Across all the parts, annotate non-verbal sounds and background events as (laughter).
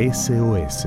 SOS.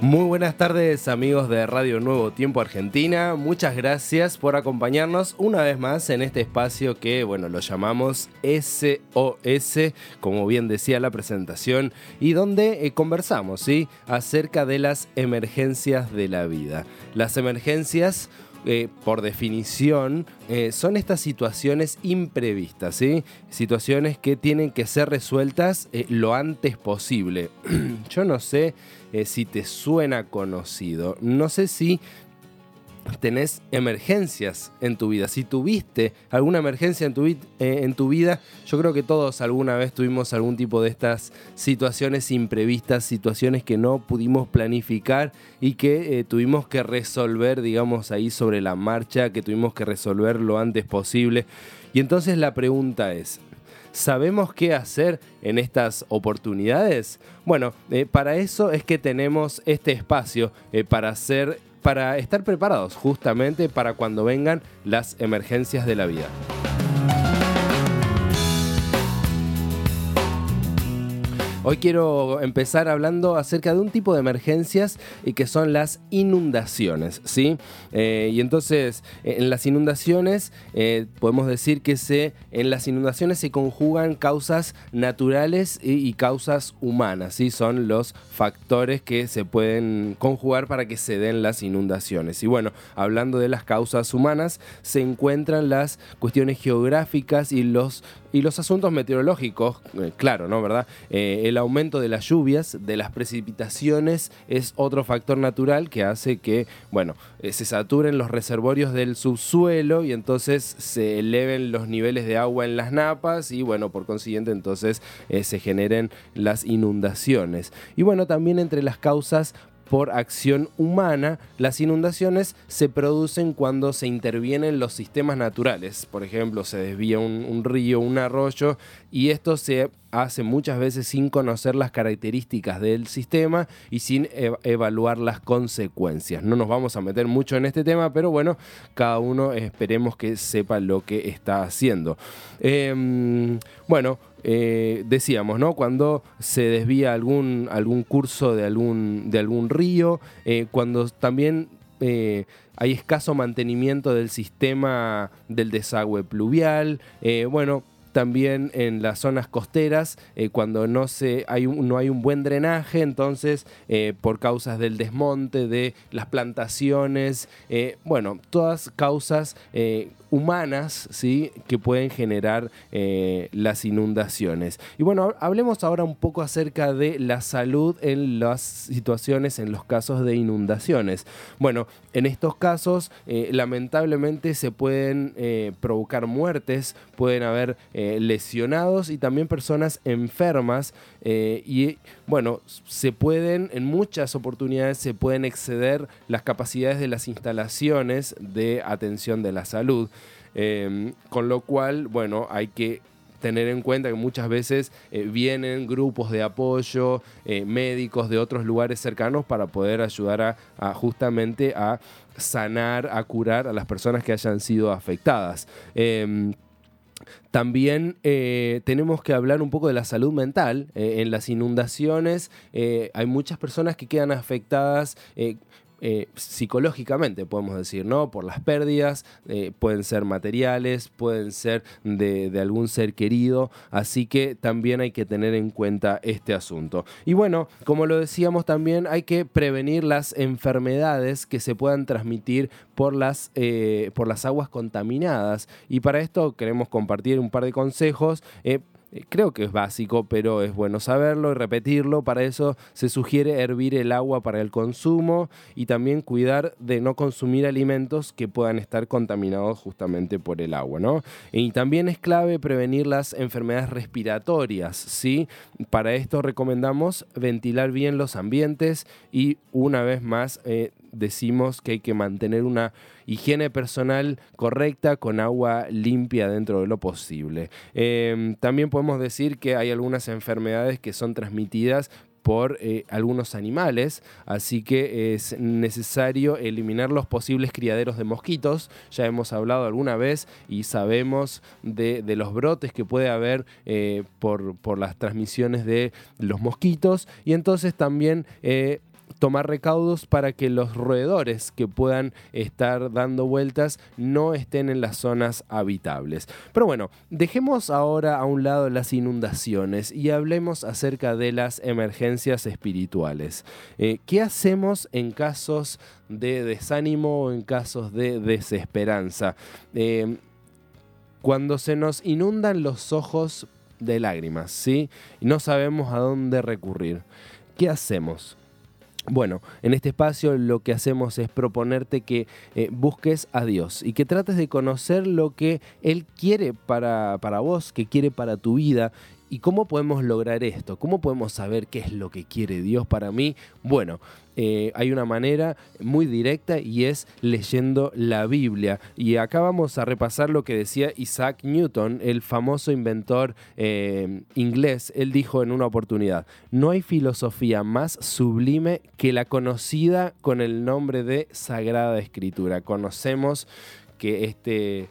Muy buenas tardes amigos de Radio Nuevo Tiempo Argentina, muchas gracias por acompañarnos una vez más en este espacio que, bueno, lo llamamos SOS, como bien decía la presentación, y donde eh, conversamos, ¿sí? Acerca de las emergencias de la vida. Las emergencias eh, por definición, eh, son estas situaciones imprevistas, ¿sí? Situaciones que tienen que ser resueltas eh, lo antes posible. (clears throat) Yo no sé si te suena conocido, no sé si tenés emergencias en tu vida. Si tuviste alguna emergencia en tu, eh, en tu, vida, yo creo que todos alguna vez tuvimos algún tipo de estas situaciones imprevistas, situaciones que no pudimos planificar y que eh, tuvimos que resolver, digamos, ahí sobre la marcha, que tuvimos que resolver lo antes posible. Y entonces la pregunta es, ¿Sabemos qué hacer en estas oportunidades? Bueno, eh, para eso es que tenemos este espacio para hacer para estar preparados justamente para cuando vengan las emergencias de la vida. Hoy quiero empezar hablando acerca de un tipo de emergencias y que son las inundaciones, ¿sí? Eh, y entonces, en las inundaciones, eh, podemos decir que se, en las inundaciones se conjugan causas naturales y, causas humanas, ¿sí? Son los factores que se pueden conjugar para que se den las inundaciones. Y bueno, hablando de las causas humanas, se encuentran las cuestiones geográficas y los, y los asuntos meteorológicos, eh, claro, ¿no? ¿Verdad? El aumento de las lluvias, de las precipitaciones, es otro factor natural que hace que, bueno, eh, se saturen los reservorios del subsuelo y entonces se eleven los niveles de agua en las napas y, bueno, por consiguiente entonces eh, se generen las inundaciones. Y bueno, también entre las causas por acción humana, las inundaciones se producen cuando se intervienen los sistemas naturales. Por ejemplo, se desvía un, río, un arroyo, y esto se hace muchas veces sin conocer las características del sistema y sin evaluar las consecuencias. No nos vamos a meter mucho en este tema, pero bueno, cada uno esperemos que sepa lo que está haciendo. Em, bueno, eh, decíamos, ¿no? Cuando se desvía algún, algún curso de algún, de algún río, eh, cuando también eh, hay escaso mantenimiento del sistema del desagüe pluvial, bueno, también en las zonas costeras, cuando no, se, hay un, no hay un buen drenaje, entonces por causas del desmonte de las plantaciones, bueno, todas causas humanas ¿sí? que pueden generar eh, las inundaciones. Y bueno, hablemos ahora un poco acerca de la salud en las situaciones, en los casos de inundaciones. Bueno, en estos casos eh, lamentablemente se pueden eh, provocar muertes, pueden haber lesionados y también personas enfermas y bueno, se pueden, en muchas oportunidades se pueden exceder las capacidades de las instalaciones de atención de la salud. Em, con lo cual, bueno, hay que tener en cuenta que muchas veces eh, vienen grupos de apoyo, eh, médicos de otros lugares cercanos para poder ayudar a, justamente a sanar, a curar a las personas que hayan sido afectadas. Em, también eh, tenemos que hablar un poco de la salud mental. en las inundaciones hay muchas personas que quedan afectadas eh, psicológicamente, podemos decir, ¿no? Por las pérdidas, eh, pueden ser materiales, pueden ser de, algún ser querido, así que también hay que tener en cuenta este asunto. Y bueno, como lo decíamos también, hay que prevenir las enfermedades que se puedan transmitir por las, eh, por las aguas contaminadas. Y para esto queremos compartir un par de consejos. Eh, creo que es básico, pero es bueno saberlo y repetirlo. Para eso se sugiere hervir el agua para el consumo y también cuidar de no consumir alimentos que puedan estar contaminados justamente por el agua. ¿no? Y también es clave prevenir las enfermedades respiratorias. ¿sí? Para esto recomendamos ventilar bien los ambientes y una vez más eh, decimos que hay que mantener una higiene personal correcta con agua limpia dentro de lo posible. Em, también podemos decir que hay algunas enfermedades que son transmitidas por eh, algunos animales, así que es necesario eliminar los posibles criaderos de mosquitos. Ya hemos hablado alguna vez y sabemos de, los brotes que puede haber eh, por, por, las transmisiones de los mosquitos y entonces también eh, tomar recaudos para que los roedores que puedan estar dando vueltas no estén en las zonas habitables. Pero bueno, dejemos ahora a un lado las inundaciones y hablemos acerca de las emergencias espirituales. Eh, ¿Qué hacemos en casos de desánimo o en casos de desesperanza? Eh, cuando se nos inundan los ojos de lágrimas, ¿sí? Y no sabemos a dónde recurrir. ¿Qué hacemos? Bueno, en este espacio lo que hacemos es proponerte que eh, busques a Dios y que trates de conocer lo que Él quiere para, para vos, que quiere para tu vida ¿Y cómo podemos lograr esto? ¿Cómo podemos saber qué es lo que quiere Dios para mí? Bueno, eh, hay una manera muy directa y es leyendo la Biblia. Y acá vamos a repasar lo que decía Isaac Newton, el famoso inventor eh, inglés. Él dijo en una oportunidad, no hay filosofía más sublime que la conocida con el nombre de Sagrada Escritura. Conocemos que este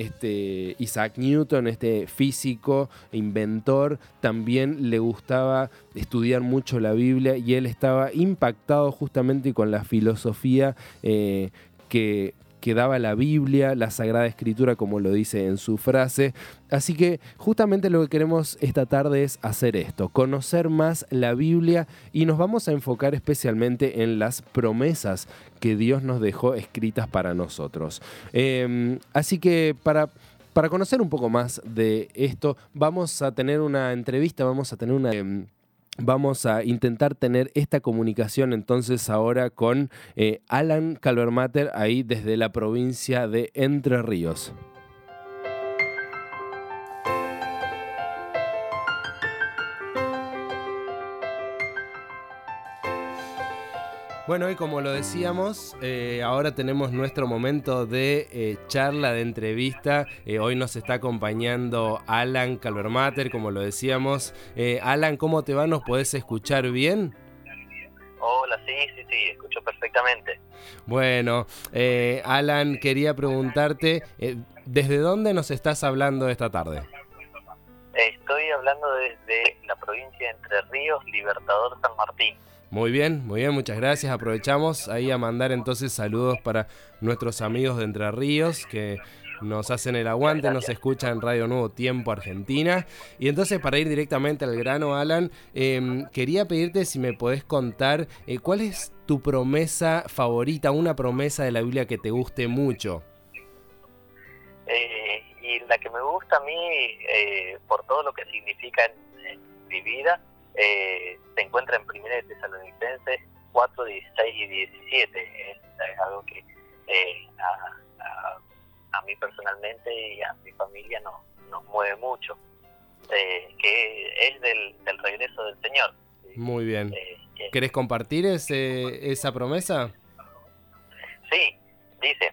este Isaac Newton, este físico, inventor, también le gustaba estudiar mucho la Biblia y él estaba impactado justamente con la filosofía eh, que, que daba la Biblia, la Sagrada Escritura, como lo dice en su frase. Así que justamente lo que queremos esta tarde es hacer esto, conocer más la Biblia y nos vamos a enfocar especialmente en las promesas que Dios nos dejó escritas para nosotros. Em, así que para... Para conocer un poco más de esto, vamos a tener una entrevista, vamos a tener una... Em, Vamos a intentar tener esta comunicación entonces ahora con eh, Alan Calvermater ahí desde la provincia de Entre Ríos. Bueno, y como lo decíamos, eh, ahora tenemos nuestro momento de eh, charla, de entrevista. Eh, hoy nos está acompañando Alan Calvermater, como lo decíamos. Alan, ¿cómo te va? ¿Nos podés escuchar bien? Hola, sí, sí, sí, escucho perfectamente. Bueno, Alan, quería preguntarte, ¿desde dónde nos estás hablando esta tarde? Estoy hablando desde la provincia de Entre Ríos, Libertador San Martín. Muy bien, muy bien, muchas gracias. Aprovechamos ahí a mandar entonces saludos para nuestros amigos de Entre Ríos que nos hacen el aguante, nos escuchan en Radio Nuevo Tiempo Argentina. Y entonces para ir directamente al grano, Alan, em, quería pedirte si me podés contar eh, cuál es tu promesa favorita, una promesa de la Biblia que te guste mucho. Eh, y la que me gusta a mí, eh, por todo lo que significa en mi vida, eh, se encuentra en Primera de Tesalonicenses 4, 16 y 17. Es, algo que eh, a, mí personalmente y a mi familia nos, nos mueve mucho, eh, que es del, regreso del Señor. Muy bien. ¿Querés compartir ese, esa promesa? Sí, dice,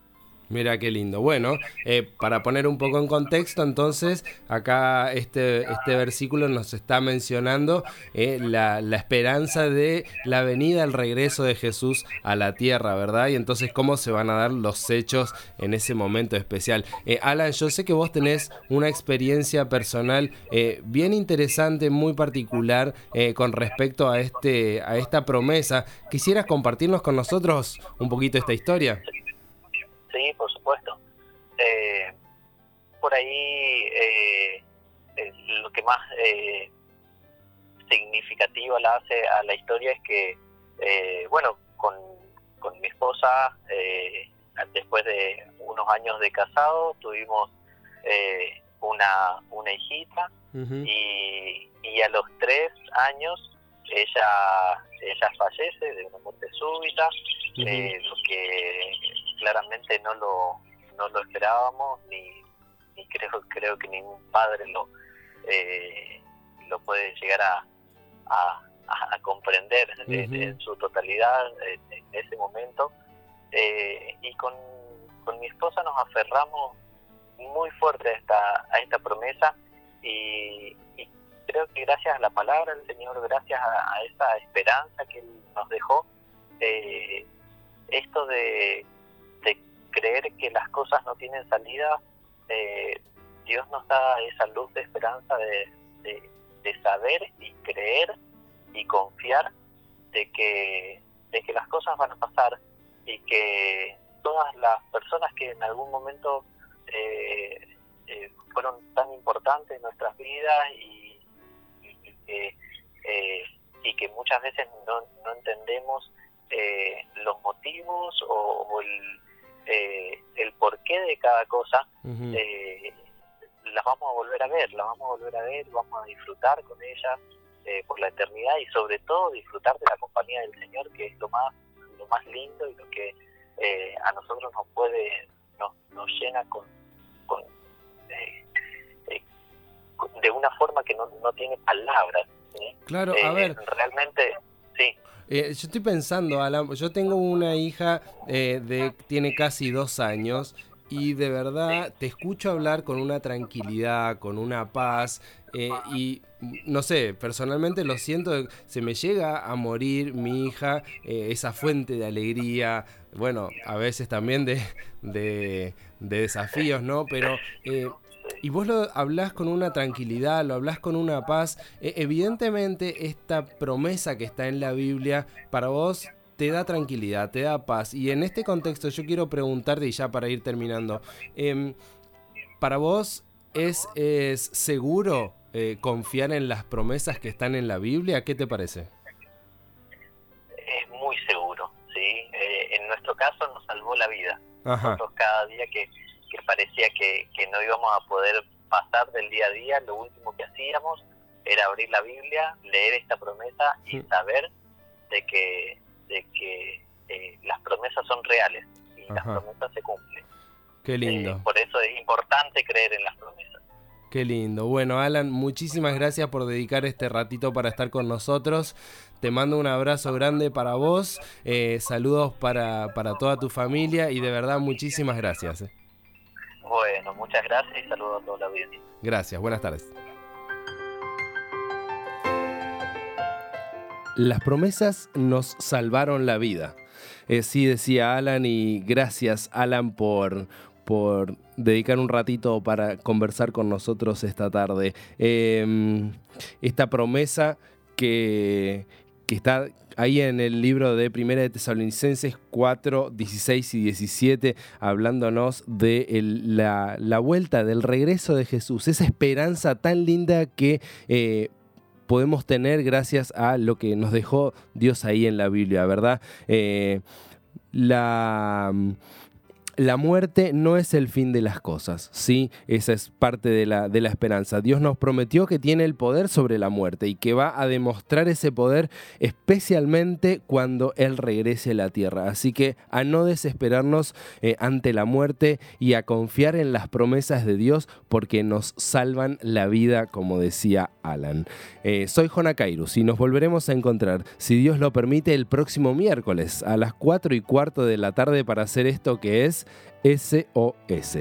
Mira qué lindo. Bueno, eh, para poner un poco en contexto, entonces, acá este, este versículo nos está mencionando eh, la, esperanza de la venida, el regreso de Jesús a la tierra, ¿verdad? Y entonces, ¿cómo se van a dar los hechos en ese momento especial? Eh, Alan, yo sé que vos tenés una experiencia personal bien interesante, muy particular con respecto a, este, a esta promesa. ¿Quisieras compartirnos con nosotros un poquito esta historia? Eh, por ahí eh, lo que más eh, significativo la hace a la historia es que, bueno, con, con, mi esposa, después de unos años de casado, tuvimos una, una hijita y, y a los tres años ella ella fallece de una muerte súbita, lo que claramente no lo, no lo esperábamos ni, ni creo, creo que ningún padre lo, lo puede llegar a, a, comprender en, su totalidad en, ese momento. y con, con mi esposa nos aferramos muy fuerte a esta, a esta promesa y, creo que gracias a la palabra del Señor, gracias a, esa esperanza que Él nos dejó, eh, esto de, creer que las cosas no tienen salida, eh, Dios nos da esa luz de esperanza de, de, saber y creer y confiar de que, de que las cosas van a pasar y que todas las personas que en algún momento eh, eh, fueron tan importantes en nuestras vidas y, que, eh, y que muchas veces no, no entendemos los motivos o, el, el porqué de cada cosa, las vamos a volver a ver, las vamos a volver a ver, vamos a disfrutar con ellas por la eternidad y sobre todo disfrutar de la compañía del Señor, que es lo más, lo más lindo y lo que a nosotros nos puede, nos, nos llena con, eh, eh, de una forma que no, no tiene palabras. Claro, a eh, ver. Realmente, sí. yo estoy pensando, Alan, yo tengo una hija de tiene casi dos años y de verdad te escucho hablar con una tranquilidad, con una paz y no sé, personalmente lo siento, se me llega a morir mi hija, esa fuente de alegría, bueno, a veces también de, de, desafíos, ¿no? Pero... Eh, y vos lo hablás con una tranquilidad, lo hablás con una paz. E, evidentemente esta promesa que está en la Biblia para vos te da tranquilidad, te da paz. Y en este contexto yo quiero preguntarte, y ya para ir terminando, em, ¿para vos es, es seguro eh, confiar en las promesas que están en la Biblia? ¿Qué te parece? nuestro caso nos salvó la vida. Nosotros cada día que, parecía que, no íbamos a poder pasar del día a día, lo último que hacíamos era abrir la Biblia, leer esta promesa y saber de que, de que eh, las promesas son reales y las promesas se cumplen. Qué lindo. Eh, por eso es importante creer en las promesas. Qué lindo. Bueno, Alan, muchísimas gracias por dedicar este ratito para estar con nosotros. Te mando un abrazo grande para vos, eh, saludos para, para, toda tu familia y de verdad muchísimas gracias. Bueno, muchas gracias y saludos a toda la audiencia. Gracias, buenas tardes. Las promesas nos salvaron la vida. Eh, sí, decía Alan, y gracias Alan por, por dedicar un ratito para conversar con nosotros esta tarde. Em, esta promesa que, está ahí en el libro de Primera de Tesalonicenses 4, 16 y 17, hablándonos de la, vuelta, del regreso de Jesús, esa esperanza tan linda que... Eh, podemos tener gracias a lo que nos dejó Dios ahí en la Biblia, ¿verdad? Eh, la, la muerte no es el fin de las cosas, ¿sí? Esa es parte de la, de la, esperanza. Dios nos prometió que tiene el poder sobre la muerte y que va a demostrar ese poder especialmente cuando Él regrese a la tierra. Así que a no desesperarnos eh, ante la muerte y a confiar en las promesas de Dios porque nos salvan la vida, como decía Alan. Eh, soy Jona Kairus y nos volveremos a encontrar, si Dios lo permite, el próximo miércoles a las 4 y cuarto de la tarde para hacer esto que es SOS.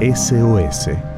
SOS